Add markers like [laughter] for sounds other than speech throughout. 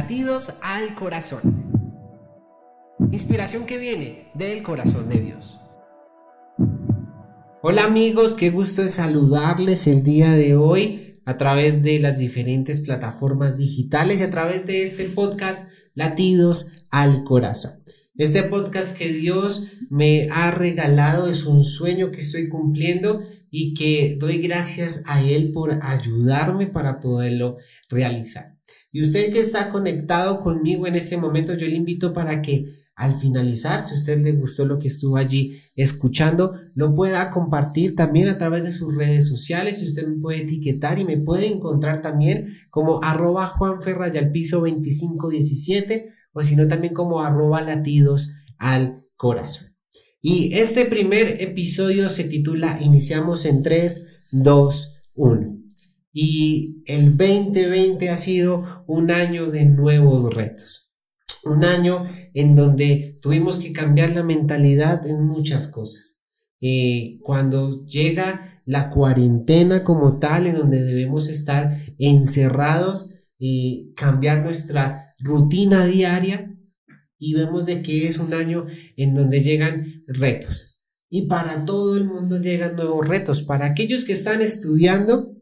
Latidos al corazón. Inspiración que viene del corazón de Dios. Hola amigos, qué gusto de saludarles el día de hoy a través de las diferentes plataformas digitales y a través de este podcast Latidos al corazón. Este podcast que Dios me ha regalado es un sueño que estoy cumpliendo y que doy gracias a Él por ayudarme para poderlo realizar. Y usted que está conectado conmigo en este momento, yo le invito para que al finalizar, si usted le gustó lo que estuvo allí escuchando, lo pueda compartir también a través de sus redes sociales. Si usted me puede etiquetar y me puede encontrar también como arroba juanferrayalpiso 2517 o si no también como arroba latidos al corazón. Y este primer episodio se titula Iniciamos en 3, 2, 1 y el 2020 ha sido un año de nuevos retos. Un año en donde tuvimos que cambiar la mentalidad en muchas cosas. Eh, cuando llega la cuarentena como tal, en donde debemos estar encerrados, y cambiar nuestra rutina diaria y vemos de que es un año en donde llegan retos. Y para todo el mundo llegan nuevos retos. Para aquellos que están estudiando,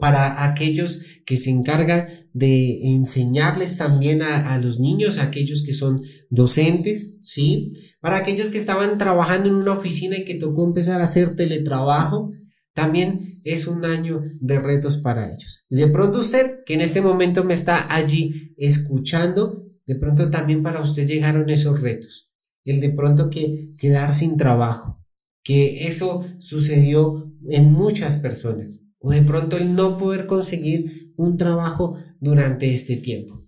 para aquellos que se encargan de enseñarles también a, los niños, aquellos que son docentes, ¿sí? Para aquellos que estaban trabajando en una oficina y que tocó empezar a hacer teletrabajo, también es un año de retos para ellos. Y de pronto usted, que en este momento me está allí escuchando, de pronto también para usted llegaron esos retos. El de pronto que quedar sin trabajo, que eso sucedió en muchas personas o de pronto el no poder conseguir un trabajo durante este tiempo.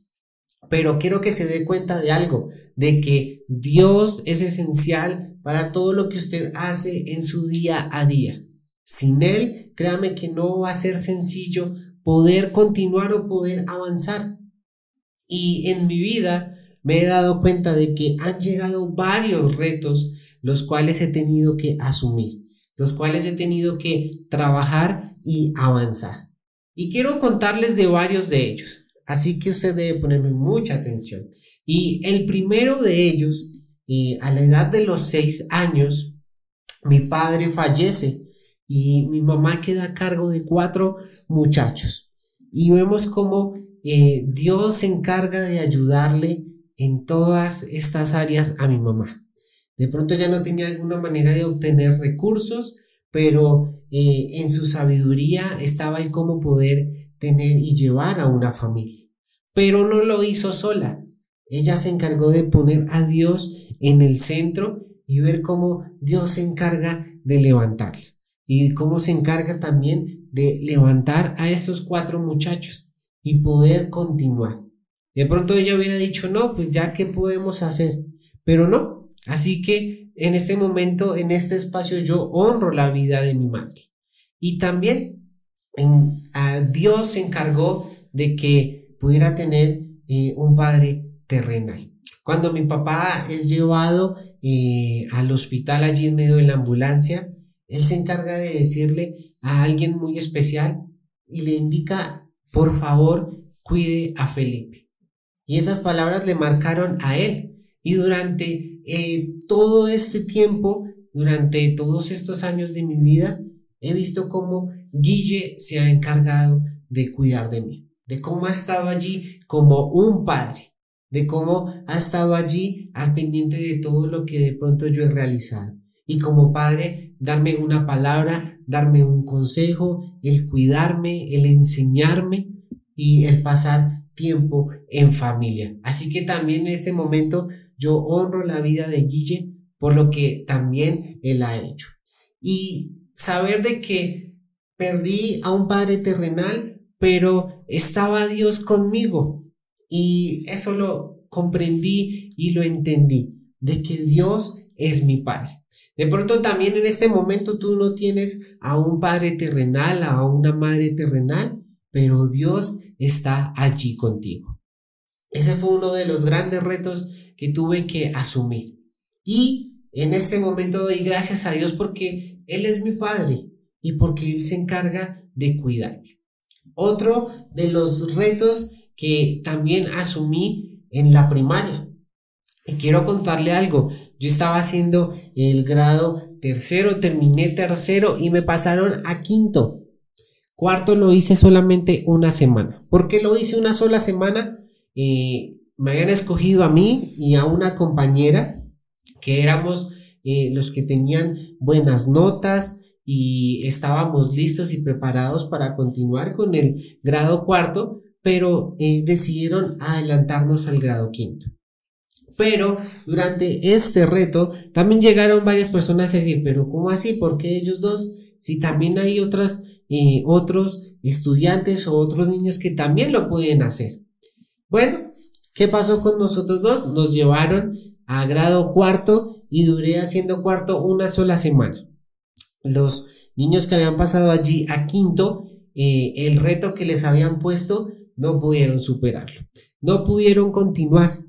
Pero quiero que se dé cuenta de algo, de que Dios es esencial para todo lo que usted hace en su día a día. Sin Él, créame que no va a ser sencillo poder continuar o poder avanzar. Y en mi vida me he dado cuenta de que han llegado varios retos los cuales he tenido que asumir los cuales he tenido que trabajar y avanzar. Y quiero contarles de varios de ellos, así que usted debe ponerme mucha atención. Y el primero de ellos, eh, a la edad de los seis años, mi padre fallece y mi mamá queda a cargo de cuatro muchachos. Y vemos cómo eh, Dios se encarga de ayudarle en todas estas áreas a mi mamá. De pronto ya no tenía alguna manera de obtener recursos, pero eh, en su sabiduría estaba el cómo poder tener y llevar a una familia. Pero no lo hizo sola. Ella se encargó de poner a Dios en el centro y ver cómo Dios se encarga de levantarla y cómo se encarga también de levantar a esos cuatro muchachos y poder continuar. De pronto ella hubiera dicho, no, pues ya qué podemos hacer, pero no, Así que en este momento, en este espacio, yo honro la vida de mi madre. Y también a Dios se encargó de que pudiera tener eh, un padre terrenal. Cuando mi papá es llevado eh, al hospital allí en medio de la ambulancia, él se encarga de decirle a alguien muy especial y le indica, por favor, cuide a Felipe. Y esas palabras le marcaron a él. Y durante eh, todo este tiempo, durante todos estos años de mi vida, he visto cómo Guille se ha encargado de cuidar de mí, de cómo ha estado allí como un padre, de cómo ha estado allí al pendiente de todo lo que de pronto yo he realizado. Y como padre, darme una palabra, darme un consejo, el cuidarme, el enseñarme y el pasar tiempo en familia. Así que también en ese momento yo honro la vida de Guille por lo que también él ha hecho. Y saber de que perdí a un padre terrenal, pero estaba Dios conmigo. Y eso lo comprendí y lo entendí, de que Dios es mi Padre. De pronto también en este momento tú no tienes a un Padre terrenal, a una Madre terrenal, pero Dios está allí contigo. Ese fue uno de los grandes retos que tuve que asumir. Y en este momento doy gracias a Dios porque Él es mi Padre y porque Él se encarga de cuidarme. Otro de los retos que también asumí en la primaria. Y quiero contarle algo. Yo estaba haciendo el grado tercero, terminé tercero y me pasaron a quinto. Cuarto lo hice solamente una semana. ¿Por qué lo hice una sola semana? Eh, me habían escogido a mí y a una compañera que éramos eh, los que tenían buenas notas y estábamos listos y preparados para continuar con el grado cuarto, pero eh, decidieron adelantarnos al grado quinto. Pero durante este reto también llegaron varias personas a decir, pero ¿cómo así? ¿Por qué ellos dos? Si también hay otras, eh, otros estudiantes o otros niños que también lo pueden hacer. Bueno, ¿qué pasó con nosotros dos? Nos llevaron a grado cuarto y duré haciendo cuarto una sola semana. Los niños que habían pasado allí a quinto, eh, el reto que les habían puesto, no pudieron superarlo. No pudieron continuar.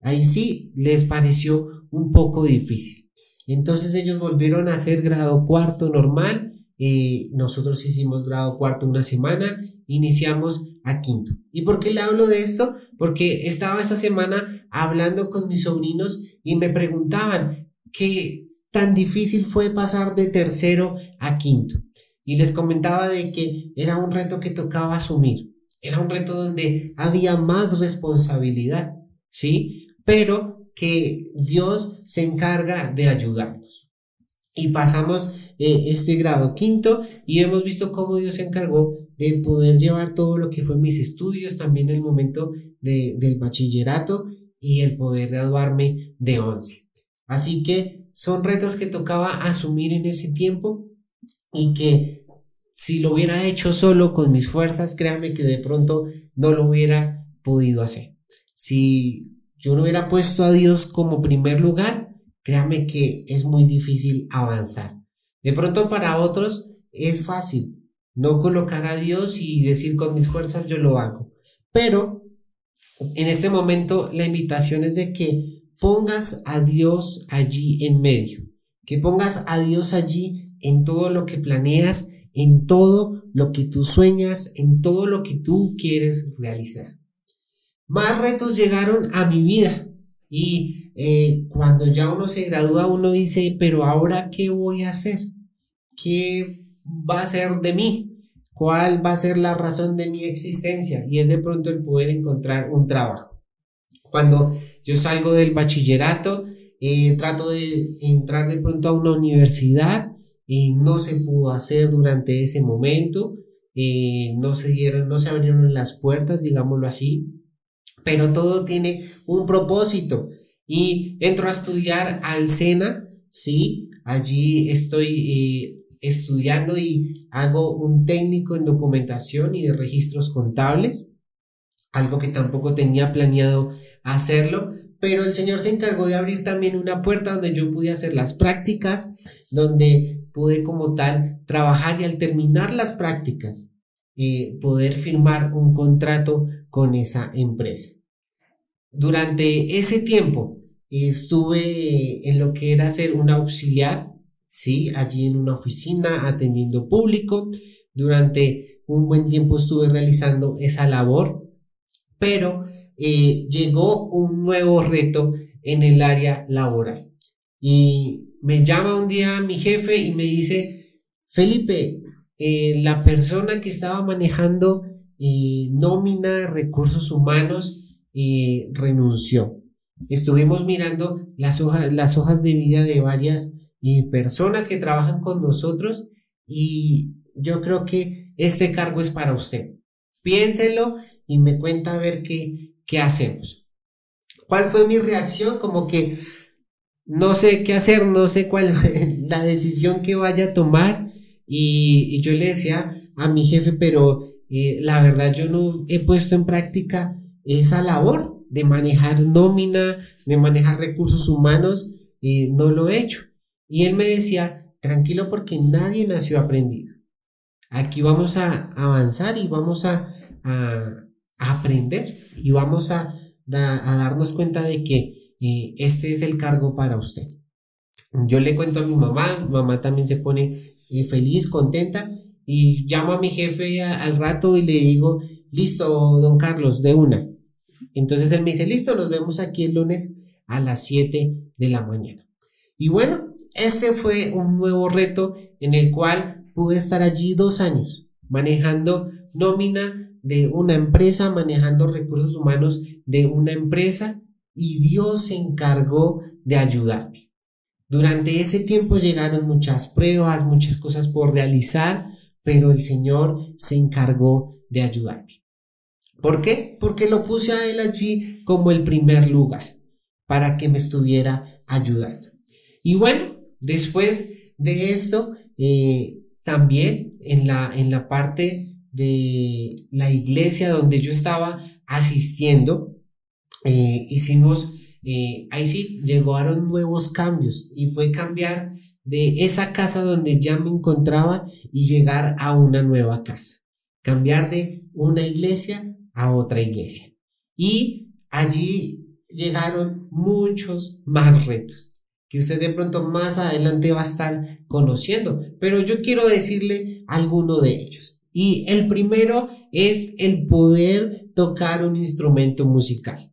Ahí sí les pareció un poco difícil. Entonces ellos volvieron a hacer grado cuarto normal. Eh, nosotros hicimos grado cuarto una semana, iniciamos a quinto. ¿Y por qué le hablo de esto? Porque estaba esta semana hablando con mis sobrinos y me preguntaban qué tan difícil fue pasar de tercero a quinto. Y les comentaba de que era un reto que tocaba asumir. Era un reto donde había más responsabilidad, ¿sí? pero que Dios se encarga de ayudarnos. Y pasamos eh, este grado quinto y hemos visto cómo Dios se encargó de poder llevar todo lo que fue mis estudios, también el momento del bachillerato y el poder graduarme de once. Así que son retos que tocaba asumir en ese tiempo y que si lo hubiera hecho solo con mis fuerzas, créanme que de pronto no lo hubiera podido hacer. Si yo no hubiera puesto a Dios como primer lugar, créame que es muy difícil avanzar. De pronto para otros es fácil no colocar a Dios y decir con mis fuerzas yo lo hago. Pero en este momento la invitación es de que pongas a Dios allí en medio, que pongas a Dios allí en todo lo que planeas, en todo lo que tú sueñas, en todo lo que tú quieres realizar más retos llegaron a mi vida. Y eh, cuando ya uno se gradúa, uno dice, pero ahora, ¿qué voy a hacer? ¿Qué va a ser de mí? ¿Cuál va a ser la razón de mi existencia? Y es de pronto el poder encontrar un trabajo. Cuando yo salgo del bachillerato, eh, trato de entrar de pronto a una universidad, y no se pudo hacer durante ese momento, eh, no se dieron, no se abrieron las puertas, digámoslo así, pero todo tiene un propósito. Y entro a estudiar al SENA, ¿sí? Allí estoy eh, estudiando y hago un técnico en documentación y de registros contables, algo que tampoco tenía planeado hacerlo, pero el Señor se encargó de abrir también una puerta donde yo pude hacer las prácticas, donde pude como tal trabajar y al terminar las prácticas, eh, poder firmar un contrato con esa empresa. Durante ese tiempo estuve en lo que era ser un auxiliar, ¿sí? Allí en una oficina atendiendo público. Durante un buen tiempo estuve realizando esa labor, pero eh, llegó un nuevo reto en el área laboral. Y me llama un día mi jefe y me dice, Felipe, eh, la persona que estaba manejando eh, nómina, recursos humanos, renunció. Estuvimos mirando las hojas, las hojas de vida de varias eh, personas que trabajan con nosotros y yo creo que este cargo es para usted. Piénselo y me cuenta a ver qué, qué hacemos. ¿Cuál fue mi reacción? Como que no sé qué hacer, no sé cuál [laughs] la decisión que vaya a tomar. Y, yo le decía a mi jefe, pero eh, la verdad yo no he puesto en práctica esa labor de manejar nómina, de manejar recursos humanos, no lo he hecho. Y él me decía, tranquilo porque nadie nació aprendido. Aquí vamos a avanzar y vamos a, aprender y vamos a, darnos cuenta de que eh, este es el cargo para usted. Yo le cuento a mi mamá, mamá también se pone eh, feliz, contenta y llamo a mi jefe al rato y le digo, listo, don Carlos, de una. Entonces él me dice, listo, nos vemos aquí el lunes a las 7 de la mañana. Y bueno, ese fue un nuevo reto en el cual pude estar allí dos años manejando nómina de una empresa, manejando recursos humanos de una empresa y Dios se encargó de ayudarme. Durante ese tiempo llegaron muchas pruebas, muchas cosas por realizar, pero el Señor se encargó de ayudarme. ¿Por qué? Porque lo puse a Él allí como el primer lugar para que me estuviera ayudando. Y bueno, después de eso, eh, también en la, en la parte de la iglesia donde yo estaba asistiendo, eh, hicimos, eh, ahí sí, llegaron nuevos cambios y fue cambiar de esa casa donde ya me encontraba y llegar a una nueva casa. Cambiar de una iglesia a otra iglesia. Y allí llegaron muchos más retos que usted de pronto más adelante va a estar conociendo, pero yo quiero decirle alguno de ellos. Y el primero es el poder tocar un instrumento musical.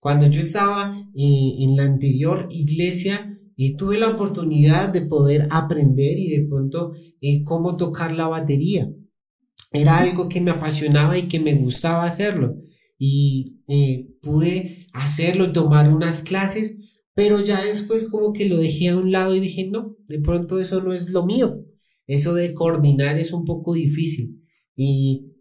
Cuando yo estaba eh, en la anterior iglesia, eh, tuve la oportunidad de poder aprender y de pronto eh, cómo tocar la batería. Era algo que me apasionaba y que me gustaba hacerlo. Y pude hacerlo, tomar unas clases, pero ya después como que lo dejé a un lado y dije, no, de pronto eso no es lo mío. Eso de coordinar es un poco difícil. Y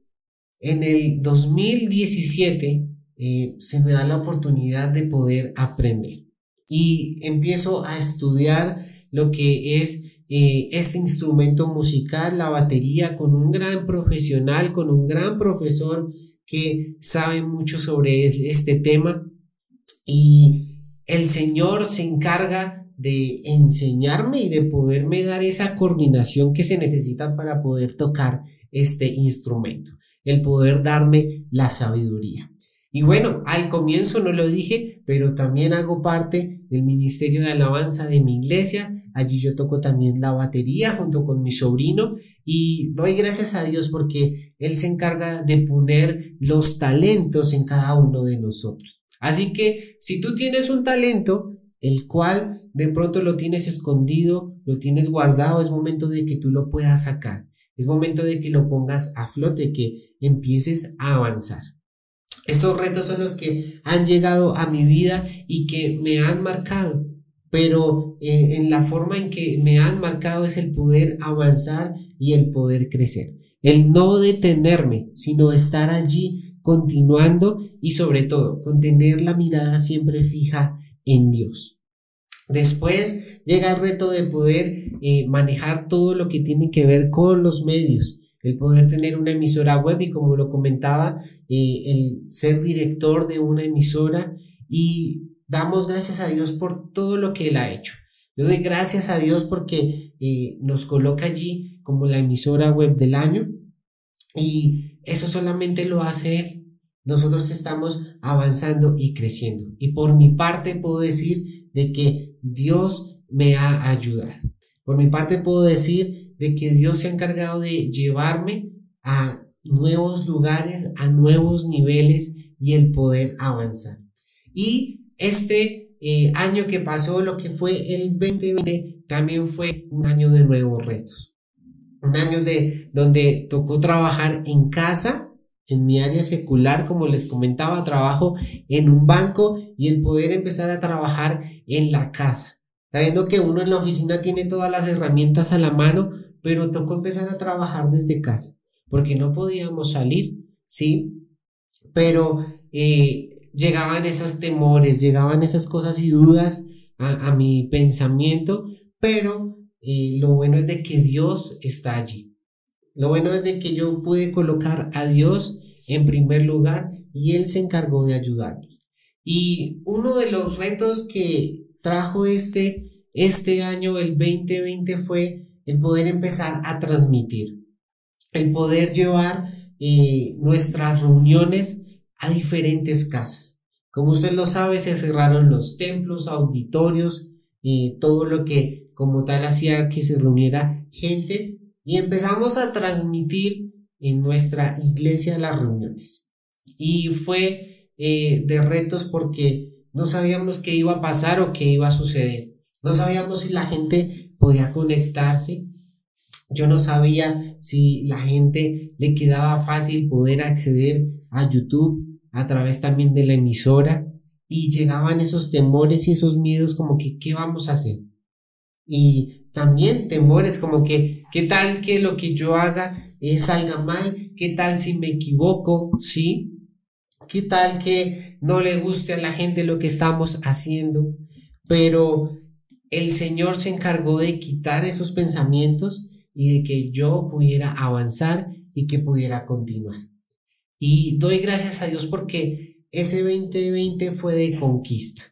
en el 2017 eh, se me da la oportunidad de poder aprender. Y empiezo a estudiar lo que es eh, este instrumento musical, la batería, con un gran profesional, con un gran profesor que sabe mucho sobre este tema. Y el Señor se encarga de enseñarme y de poderme dar esa coordinación que se necesita para poder tocar este instrumento, el poder darme la sabiduría. Y bueno, al comienzo no lo dije, pero también hago parte del Ministerio de Alabanza de mi iglesia. Allí yo toco también la batería junto con mi sobrino y doy gracias a Dios porque Él se encarga de poner los talentos en cada uno de nosotros. Así que si tú tienes un talento, el cual de pronto lo tienes escondido, lo tienes guardado, es momento de que tú lo puedas sacar. Es momento de que lo pongas a flote, que empieces a avanzar. Estos retos son los que han llegado a mi vida y que me han marcado, pero eh, en la forma en que me han marcado es el poder avanzar y el poder crecer. El no detenerme, sino estar allí continuando y sobre todo con tener la mirada siempre fija en Dios. Después llega el reto de poder eh, manejar todo lo que tiene que ver con los medios, el poder tener una emisora web y como lo comentaba, eh, el ser director de una emisora y damos gracias a Dios por todo lo que Él ha hecho. Yo doy gracias a Dios porque eh, nos coloca allí como la emisora web del año y eso solamente lo hace Él nosotros estamos avanzando y creciendo. Y por mi parte puedo decir de que Dios me ha ayudado. Por mi parte puedo decir de que Dios se ha encargado de llevarme a nuevos lugares, a nuevos niveles y el poder avanzar. Y este eh, año que pasó, lo que fue el 2020, también fue un año de nuevos retos. Un año de donde tocó trabajar en casa en mi área secular, como les comentaba, trabajo en un banco y el poder empezar a trabajar en la casa. Sabiendo que uno en la oficina tiene todas las herramientas a la mano, pero tocó empezar a trabajar desde casa, porque no podíamos salir, ¿sí? Pero eh, llegaban esos temores, llegaban esas cosas y dudas a, mi pensamiento, pero eh, lo bueno es de que Dios está allí. Lo bueno es de que yo pude colocar a Dios en primer lugar y Él se encargó de ayudarnos. Y uno de los retos que trajo este, este año, el 2020, fue el poder empezar a transmitir, el poder llevar eh, nuestras reuniones a diferentes casas. Como usted lo sabe, se cerraron los templos, auditorios, y todo lo que como tal hacía que se reuniera gente y empezamos a transmitir en nuestra iglesia las reuniones. Y fue eh, de retos porque no sabíamos qué iba a pasar o qué iba a suceder. No sabíamos si la gente podía conectarse. Yo no sabía si la gente le quedaba fácil poder acceder a YouTube a través también de la emisora y llegaban esos temores y esos miedos como que ¿qué vamos a hacer? Y también temores como que ¿qué tal que lo que yo haga salga mal? ¿Qué tal si me equivoco? ¿Sí? ¿Qué tal que no le guste a la gente lo que estamos haciendo? Pero el Señor se encargó de quitar esos pensamientos y de que yo pudiera avanzar y que pudiera continuar. Y doy gracias a Dios porque ese 2020 fue de conquista,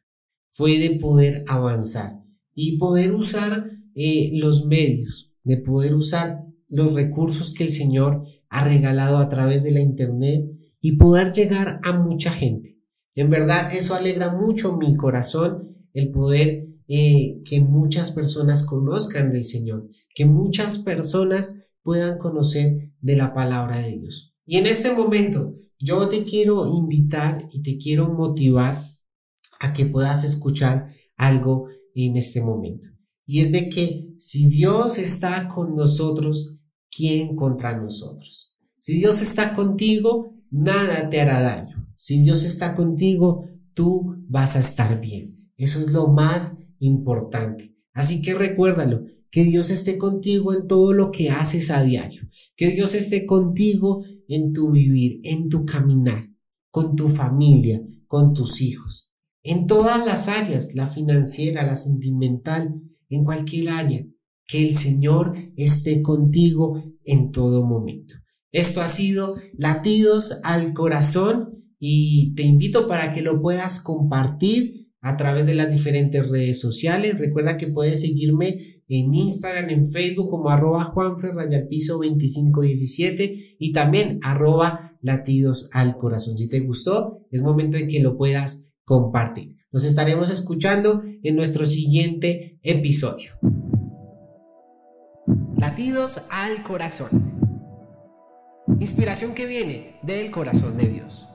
fue de poder avanzar y poder usar eh, los medios, de poder usar los recursos que el Señor ha regalado a través de la Internet y poder llegar a mucha gente. En verdad, eso alegra mucho mi corazón, el poder eh, que muchas personas conozcan del Señor, que muchas personas puedan conocer de la palabra de Dios. Y en este momento, yo te quiero invitar y te quiero motivar a que puedas escuchar algo en este momento. Y es de que si Dios está con nosotros, ¿quién contra nosotros? Si Dios está contigo, nada te hará daño. Si Dios está contigo, tú vas a estar bien. Eso es lo más importante. Así que recuérdalo, que Dios esté contigo en todo lo que haces a diario, que Dios esté contigo en tu vivir, en tu caminar, con tu familia, con tus hijos, en todas las áreas, la financiera, la sentimental, en cualquier área, que el Señor esté contigo en todo momento. Esto ha sido latidos al corazón y te invito para que lo puedas compartir a través de las diferentes redes sociales. Recuerda que puedes seguirme en Instagram, en Facebook como arroba juanferrayalpiso 2517 y también arroba latidos al corazón. Si te gustó, es momento en que lo puedas compartir. Nos estaremos escuchando en nuestro siguiente episodio. Latidos al corazón. Inspiración que viene del corazón de Dios.